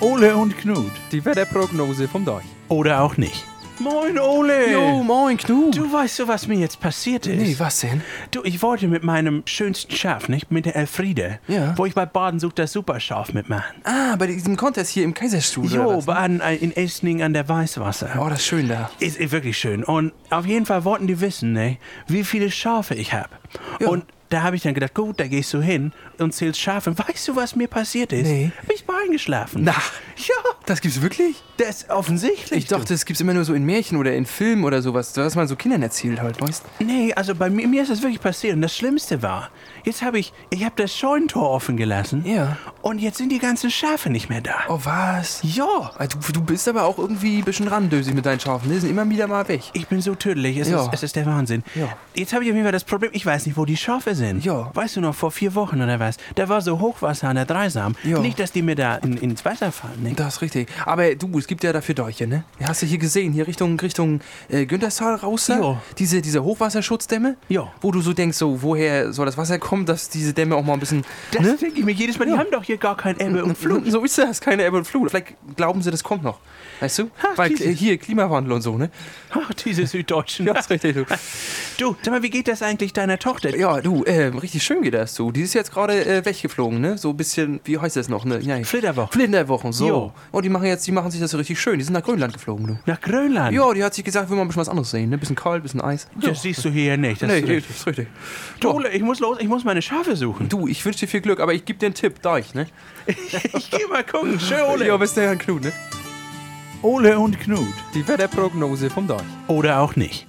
Ole und Knut. Die Wetterprognose vom Deich. Oder auch nicht. Moin, Ole. Jo, moin, Knut. Du weißt du, was mir jetzt passiert ist? Nee, was denn? Du, ich wollte mit meinem schönsten Schaf, nicht? Mit der Elfriede. Ja. Wo ich bei Baden sucht das Superschaf mitmachen. Ah, bei diesem Contest hier im Kaiserstuhl. oder Jo, was? bei an, äh, in Esning an der Weißwasser. Oh, das ist schön da. Ist, ist wirklich schön. Und auf jeden Fall wollten die wissen, ne, wie viele Schafe ich habe. Ja. Und da habe ich dann gedacht, gut, da gehst du hin und zählst Schafe. Und weißt du, was mir passiert ist? Nee. Bin ich mal eingeschlafen. Na. Ja, Das gibt's wirklich? das ist offensichtlich. Ich dachte, das gibt's immer nur so in Märchen oder in Filmen oder sowas, was man so Kindern erzählt halt, weißt du. Nee, also bei mir, mir ist das wirklich passiert. Und das Schlimmste war, jetzt habe ich, ich habe das Scheunentor offen gelassen. Ja. Und jetzt sind die ganzen Schafe nicht mehr da. Oh, was? Ja. Ah, Du, du bist aber auch irgendwie ein bisschen randösig mit deinen Schafen. Die sind immer wieder mal weg. Ich bin so tödlich, es, Ja. ist, es ist der Wahnsinn. Ja. Jetzt habe ich auf jeden Fall das Problem, ich weiß nicht, wo die Schafe sind. Ja. Weißt du noch, vor vier Wochen oder was? Da war so Hochwasser an der Dreisam. Ja. Nicht, dass die mir da in, ins Wasser fallen. Ne? Das ist richtig. Aber du, es gibt ja dafür Däuche, ne? Hast du hier gesehen, hier Richtung, Richtung äh, Günterstal raus? da? Diese, diese Hochwasserschutzdämme? Ja. Wo du so denkst, so, woher soll das Wasser kommen, dass diese Dämme auch mal ein bisschen. Das ne? denke ich mir jedes Mal, die haben doch hier gar kein Ebbe und Flut. So ist das, keine Ebbe und Flut. Vielleicht glauben sie, das kommt noch. Weißt du? Ach, Weil dieses- hier Klimawandel und so, ne? Ach, diese Süddeutschen. Ja, ist richtig, du. Du, sag mal, wie geht das eigentlich deiner Tochter? Ja, du, äh, richtig schön geht das so. Die ist jetzt gerade äh, weggeflogen, ne? So ein bisschen, wie heißt das noch, ne? Ja, Flitterwochen. Flitterwochen, so. Jo. Und die machen jetzt, die machen sich das so richtig schön. Die sind nach Grönland geflogen, du. Nach Grönland? Ja, die hat sich gesagt, will mal ein bisschen was anderes sehen, ne? Bisschen kalt, bisschen Eis. Das siehst du hier ja nicht. Das nee, ist richtig. das ist richtig. Du, Ole, ich muss los, ich muss meine Schafe suchen. Du, ich wünsche dir viel Glück, aber ich gebe dir einen Tipp, Deich, ne? Ich geh mal gucken. Schön, Ole. Ja, bis dahin, Knut, ne? Ole und Knut. Die Wetterprognose vom Deich. Oder auch nicht.